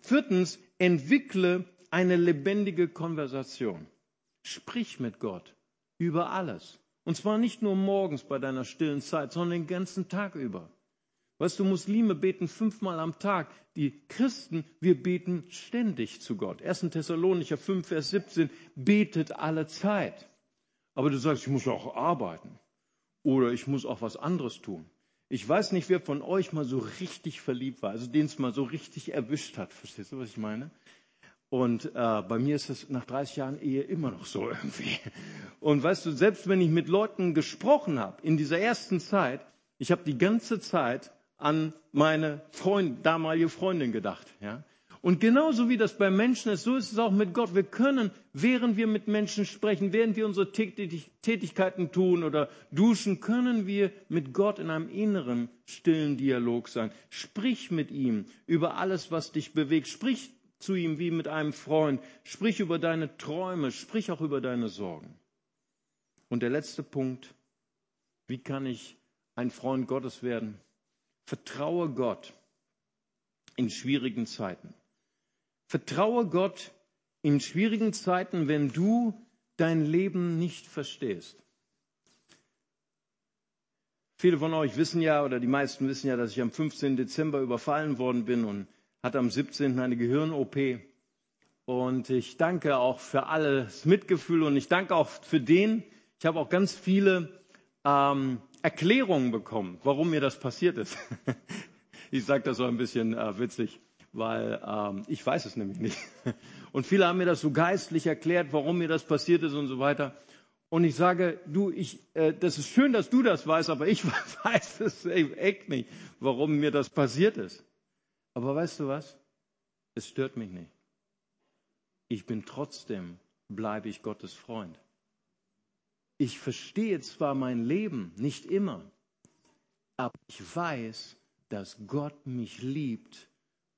Viertens, entwickle eine lebendige Konversation. Sprich mit Gott über alles. Und zwar nicht nur morgens bei deiner stillen Zeit, sondern den ganzen Tag über. Weißt du, Muslime beten fünfmal am Tag. Die Christen, wir beten ständig zu Gott. 1. Thessalonicher 5, Vers 17, betet alle Zeit. Aber du sagst, ich muss auch arbeiten. Oder ich muss auch was anderes tun. Ich weiß nicht, wer von euch mal so richtig verliebt war, also den es mal so richtig erwischt hat. Verstehst du, was ich meine? Und äh, bei mir ist es nach 30 Jahren Ehe immer noch so irgendwie. Und weißt du, selbst wenn ich mit Leuten gesprochen habe in dieser ersten Zeit, ich habe die ganze Zeit an meine Freund, damalige Freundin gedacht. Ja? Und genauso wie das bei Menschen ist, so ist es auch mit Gott. Wir können, während wir mit Menschen sprechen, während wir unsere Tätigkeiten tun oder duschen, können wir mit Gott in einem inneren, stillen Dialog sein. Sprich mit ihm über alles, was dich bewegt. Sprich zu ihm wie mit einem Freund. Sprich über deine Träume, sprich auch über deine Sorgen. Und der letzte Punkt, wie kann ich ein Freund Gottes werden? Vertraue Gott in schwierigen Zeiten. Vertraue Gott in schwierigen Zeiten, wenn du dein Leben nicht verstehst. Viele von euch wissen ja, oder die meisten wissen ja, dass ich am 15. Dezember überfallen worden bin und hat am 17. eine Gehirn-OP. Und ich danke auch für alles Mitgefühl und ich danke auch für den. Ich habe auch ganz viele ähm, Erklärungen bekommen, warum mir das passiert ist. ich sage das so ein bisschen äh, witzig, weil ähm, ich weiß es nämlich nicht. Und viele haben mir das so geistlich erklärt, warum mir das passiert ist und so weiter. Und ich sage, du, ich, äh, das ist schön, dass du das weißt, aber ich weiß es echt nicht, warum mir das passiert ist. Aber weißt du was? Es stört mich nicht. Ich bin trotzdem, bleibe ich Gottes Freund. Ich verstehe zwar mein Leben nicht immer, aber ich weiß, dass Gott mich liebt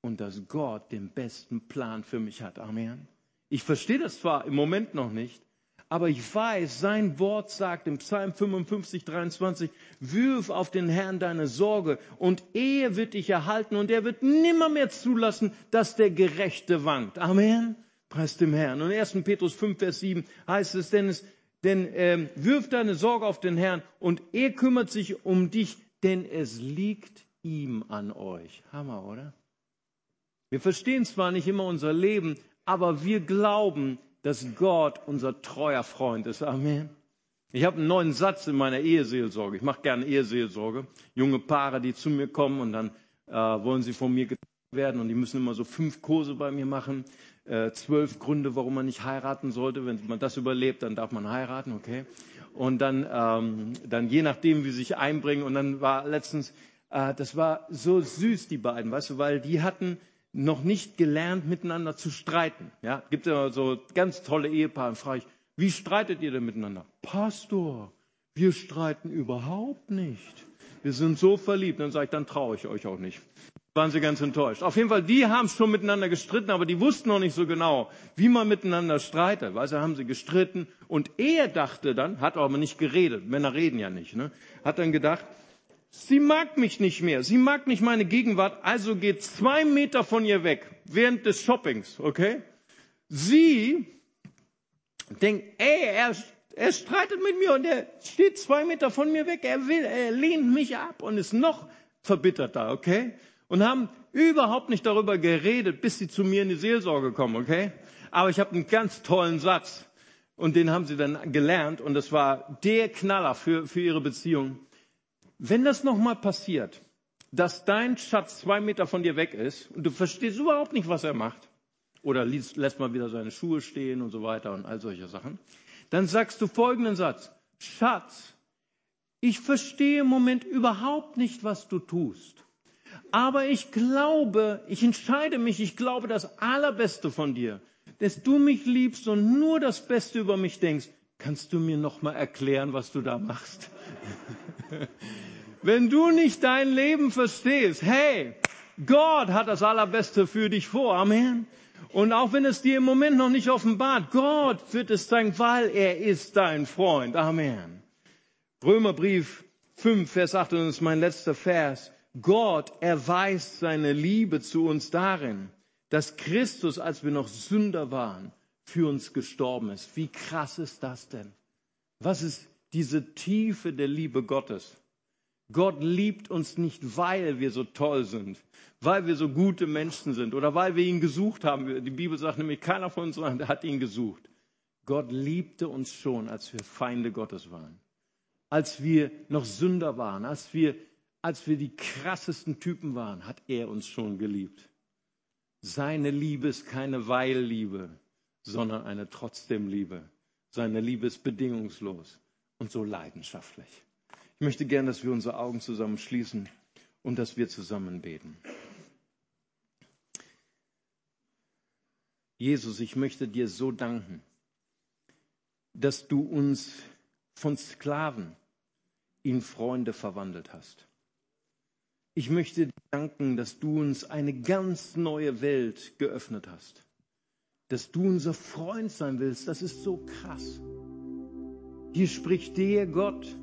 und dass Gott den besten Plan für mich hat. Amen. Ich verstehe das zwar im Moment noch nicht, Aber ich weiß, sein Wort sagt im Psalm 55, 23, wirf auf den Herrn deine Sorge und er wird dich erhalten und er wird nimmer mehr zulassen, dass der Gerechte wankt. Amen. Preis dem Herrn. Und 1. Petrus 5, Vers 7 heißt es, denn es, denn ähm, wirf deine Sorge auf den Herrn und er kümmert sich um dich, denn es liegt ihm an euch. Hammer, oder? Wir verstehen zwar nicht immer unser Leben, aber wir glauben, dass Gott unser treuer Freund ist. Amen. Ich habe einen neuen Satz in meiner Eheseelsorge. Ich mache gerne Eheseelsorge. Junge Paare, die zu mir kommen und dann äh, wollen sie von mir werden und die müssen immer so fünf Kurse bei mir machen. Äh, zwölf Gründe, warum man nicht heiraten sollte. Wenn man das überlebt, dann darf man heiraten, okay? Und dann, ähm, dann je nachdem, wie sie sich einbringen. Und dann war letztens, äh, das war so süß, die beiden, weißt du, weil die hatten noch nicht gelernt, miteinander zu streiten. Ja, gibt ja so ganz tolle Ehepaare. Frage ich, wie streitet ihr denn miteinander? Pastor, wir streiten überhaupt nicht. Wir sind so verliebt. Dann sage ich, dann traue ich euch auch nicht. Waren sie ganz enttäuscht. Auf jeden Fall, die haben schon miteinander gestritten, aber die wussten noch nicht so genau, wie man miteinander streitet. Weißt du, haben sie gestritten. Und er dachte dann, hat aber nicht geredet. Männer reden ja nicht, ne? Hat dann gedacht, Sie mag mich nicht mehr. Sie mag nicht meine Gegenwart. Also geht zwei Meter von ihr weg während des Shoppings, okay? Sie denkt, ey, er, er streitet mit mir und er steht zwei Meter von mir weg. Er will, er lehnt mich ab und ist noch verbitterter, okay? Und haben überhaupt nicht darüber geredet, bis sie zu mir in die Seelsorge kommen, okay? Aber ich habe einen ganz tollen Satz und den haben sie dann gelernt und das war der Knaller für, für ihre Beziehung. Wenn das nochmal passiert, dass dein Schatz zwei Meter von dir weg ist und du verstehst überhaupt nicht, was er macht, oder lässt mal wieder seine Schuhe stehen und so weiter und all solche Sachen, dann sagst du folgenden Satz. Schatz, ich verstehe im Moment überhaupt nicht, was du tust. Aber ich glaube, ich entscheide mich, ich glaube das Allerbeste von dir, dass du mich liebst und nur das Beste über mich denkst. Kannst du mir noch mal erklären, was du da machst? Wenn du nicht dein Leben verstehst, hey, Gott hat das Allerbeste für dich vor. Amen. Und auch wenn es dir im Moment noch nicht offenbart, Gott wird es zeigen, weil er ist dein Freund. Amen. Römerbrief 5, Vers 8, und das ist mein letzter Vers. Gott erweist seine Liebe zu uns darin, dass Christus, als wir noch Sünder waren, für uns gestorben ist. Wie krass ist das denn? Was ist diese Tiefe der Liebe Gottes? Gott liebt uns nicht, weil wir so toll sind, weil wir so gute Menschen sind oder weil wir ihn gesucht haben. Die Bibel sagt nämlich, keiner von uns hat ihn gesucht. Gott liebte uns schon, als wir Feinde Gottes waren, als wir noch Sünder waren, als wir, als wir die krassesten Typen waren, hat er uns schon geliebt. Seine Liebe ist keine Weilliebe, sondern eine trotzdem Liebe. Seine Liebe ist bedingungslos und so leidenschaftlich. Ich möchte gern, dass wir unsere Augen zusammen schließen und dass wir zusammen beten. Jesus, ich möchte dir so danken, dass du uns von Sklaven in Freunde verwandelt hast. Ich möchte dir danken, dass du uns eine ganz neue Welt geöffnet hast. Dass du unser Freund sein willst, das ist so krass. Hier spricht der Gott,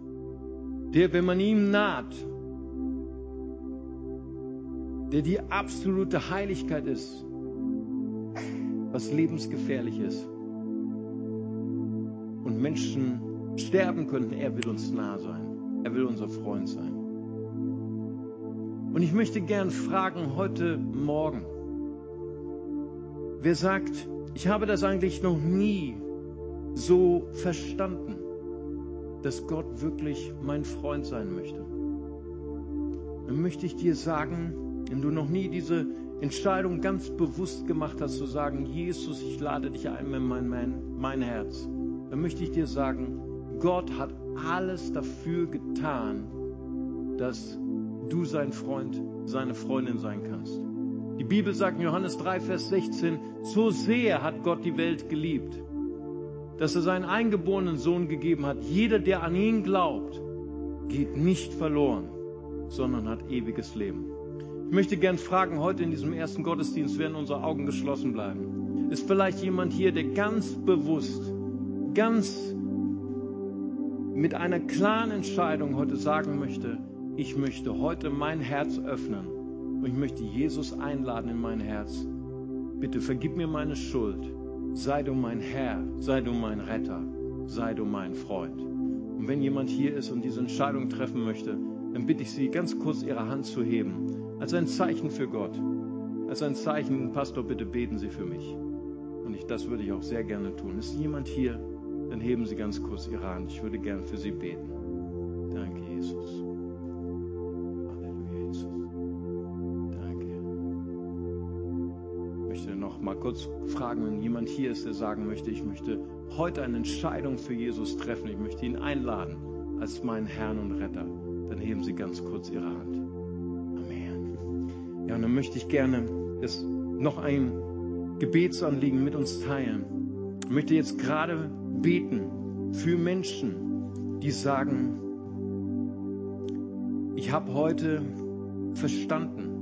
der, wenn man ihm naht, der die absolute Heiligkeit ist, was lebensgefährlich ist und Menschen sterben könnten, er will uns nah sein. Er will unser Freund sein. Und ich möchte gern fragen heute Morgen, wer sagt, ich habe das eigentlich noch nie so verstanden dass Gott wirklich mein Freund sein möchte. Dann möchte ich dir sagen, wenn du noch nie diese Entscheidung ganz bewusst gemacht hast, zu sagen, Jesus, ich lade dich ein in mein, mein, mein Herz, dann möchte ich dir sagen, Gott hat alles dafür getan, dass du sein Freund, seine Freundin sein kannst. Die Bibel sagt in Johannes 3, Vers 16, so sehr hat Gott die Welt geliebt, dass er seinen eingeborenen Sohn gegeben hat. Jeder, der an ihn glaubt, geht nicht verloren, sondern hat ewiges Leben. Ich möchte gern fragen, heute in diesem ersten Gottesdienst werden unsere Augen geschlossen bleiben. Ist vielleicht jemand hier, der ganz bewusst ganz mit einer klaren Entscheidung heute sagen möchte, ich möchte heute mein Herz öffnen und ich möchte Jesus einladen in mein Herz. Bitte vergib mir meine Schuld. Sei du mein Herr, sei du mein Retter, sei du mein Freund. Und wenn jemand hier ist und diese Entscheidung treffen möchte, dann bitte ich Sie, ganz kurz Ihre Hand zu heben, als ein Zeichen für Gott, als ein Zeichen, Pastor, bitte beten Sie für mich. Und ich, das würde ich auch sehr gerne tun. Ist jemand hier? Dann heben Sie ganz kurz Ihre Hand. Ich würde gerne für Sie beten. Mal kurz fragen, wenn jemand hier ist, der sagen möchte, ich möchte heute eine Entscheidung für Jesus treffen. Ich möchte ihn einladen als meinen Herrn und Retter. Dann heben Sie ganz kurz Ihre Hand. Amen. Ja, und dann möchte ich gerne das noch ein Gebetsanliegen mit uns teilen. Ich möchte jetzt gerade beten für Menschen, die sagen, ich habe heute verstanden,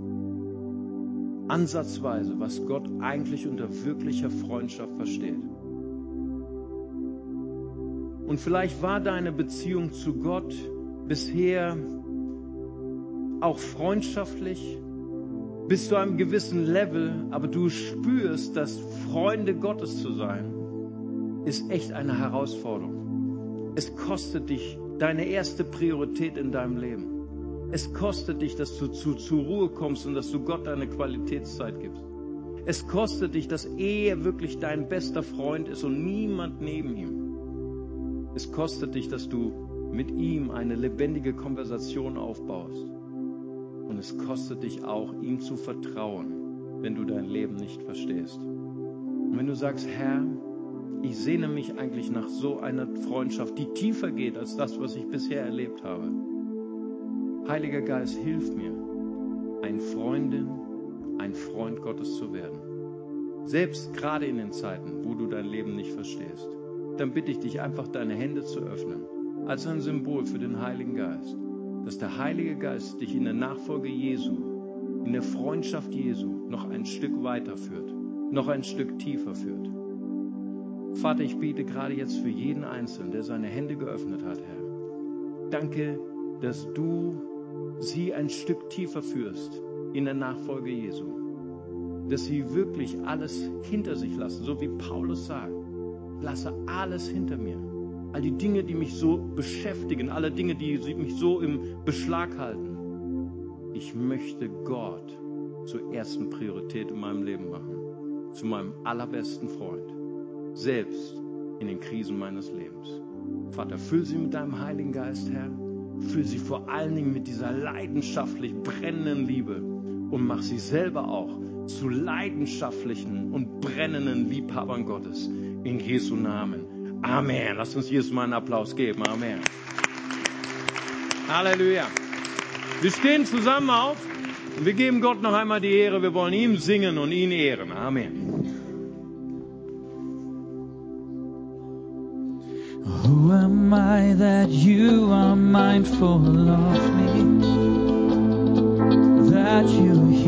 ansatzweise, was Gott eigentlich unter wirklicher Freundschaft versteht. Und vielleicht war deine Beziehung zu Gott bisher auch freundschaftlich, bis zu einem gewissen Level, aber du spürst, dass Freunde Gottes zu sein, ist echt eine Herausforderung. Es kostet dich deine erste Priorität in deinem Leben. Es kostet dich, dass du zu, zur Ruhe kommst und dass du Gott deine Qualitätszeit gibst. Es kostet dich, dass er wirklich dein bester Freund ist und niemand neben ihm. Es kostet dich, dass du mit ihm eine lebendige Konversation aufbaust. Und es kostet dich auch, ihm zu vertrauen, wenn du dein Leben nicht verstehst. Und wenn du sagst, Herr, ich sehne mich eigentlich nach so einer Freundschaft, die tiefer geht als das, was ich bisher erlebt habe. Heiliger Geist, hilf mir, ein Freundin, ein Freund Gottes zu werden. Selbst gerade in den Zeiten, wo du dein Leben nicht verstehst. Dann bitte ich dich einfach, deine Hände zu öffnen, als ein Symbol für den Heiligen Geist dass der Heilige Geist dich in der Nachfolge Jesu, in der Freundschaft Jesu noch ein Stück weiter führt, noch ein Stück tiefer führt. Vater, ich biete gerade jetzt für jeden Einzelnen, der seine Hände geöffnet hat, Herr, danke, dass du sie ein Stück tiefer führst in der Nachfolge Jesu. Dass sie wirklich alles hinter sich lassen, so wie Paulus sagt, lasse alles hinter mir all die Dinge, die mich so beschäftigen, alle Dinge, die mich so im Beschlag halten. Ich möchte Gott zur ersten Priorität in meinem Leben machen, zu meinem allerbesten Freund, selbst in den Krisen meines Lebens. Vater, füll sie mit deinem Heiligen Geist, Herr. Füll sie vor allen Dingen mit dieser leidenschaftlich brennenden Liebe und mach sie selber auch zu leidenschaftlichen und brennenden Liebhabern Gottes. In Jesu Namen. Amen. Lass uns Jesus mal einen Applaus geben. Amen. Halleluja. Wir stehen zusammen auf und wir geben Gott noch einmal die Ehre. Wir wollen ihm singen und ihn ehren. Amen. Am I that you are mindful of me? That you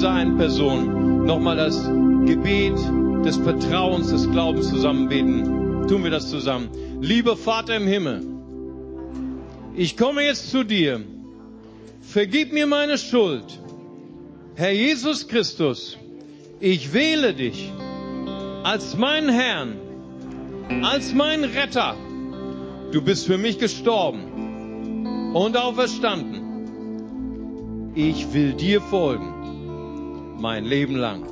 dieser einen Person nochmal das Gebet des Vertrauens, des Glaubens zusammen beten. Tun wir das zusammen. Lieber Vater im Himmel, ich komme jetzt zu dir. Vergib mir meine Schuld. Herr Jesus Christus, ich wähle dich als meinen Herrn, als meinen Retter. Du bist für mich gestorben und auferstanden. Ich will dir folgen, mein Leben lang.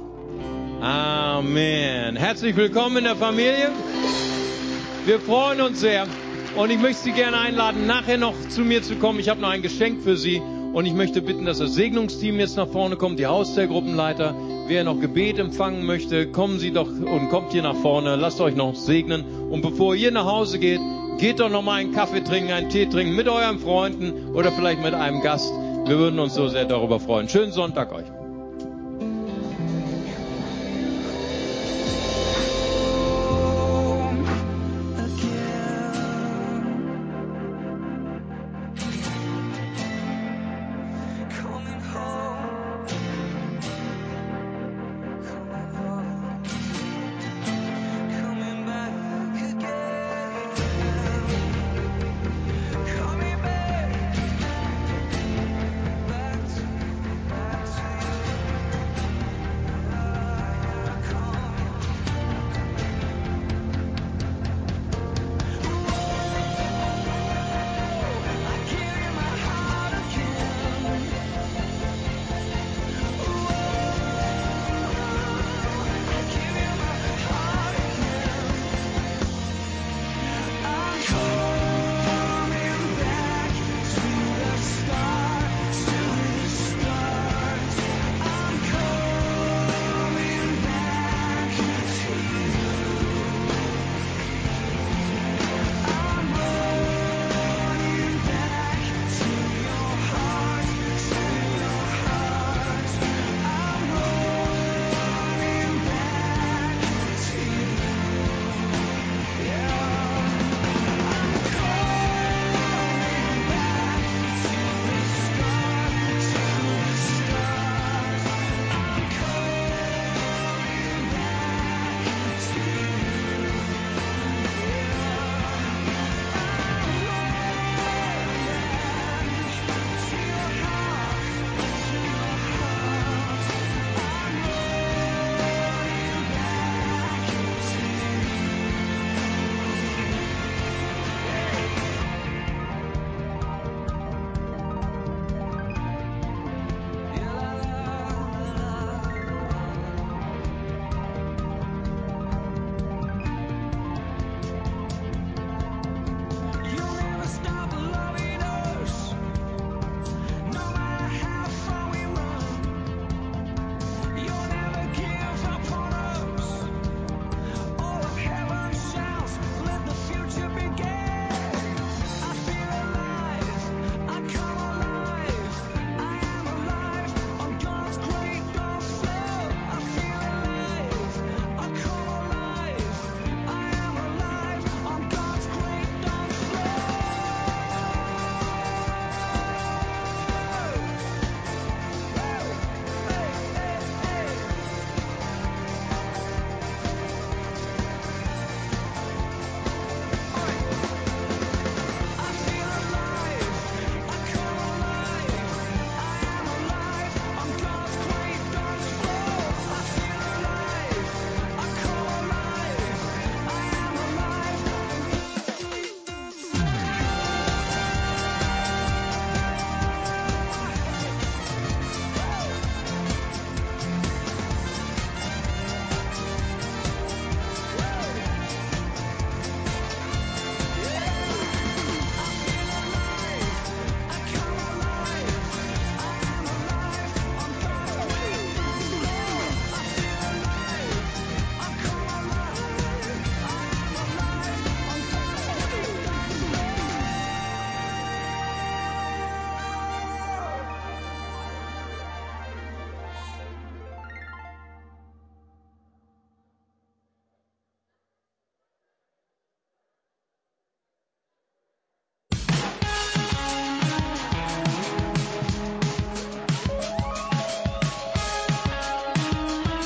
Amen. Herzlich willkommen in der Familie. Wir freuen uns sehr. Und ich möchte Sie gerne einladen, nachher noch zu mir zu kommen. Ich habe noch ein Geschenk für Sie. Und ich möchte bitten, dass das Segnungsteam jetzt nach vorne kommt, die Hausteilgruppenleiter. Wer noch Gebet empfangen möchte, kommen Sie doch und kommt hier nach vorne. Lasst euch noch segnen. Und bevor ihr nach Hause geht, geht doch noch mal einen Kaffee trinken, einen Tee trinken mit euren Freunden oder vielleicht mit einem Gast. Wir würden uns so sehr darüber freuen. Schönen Sonntag euch.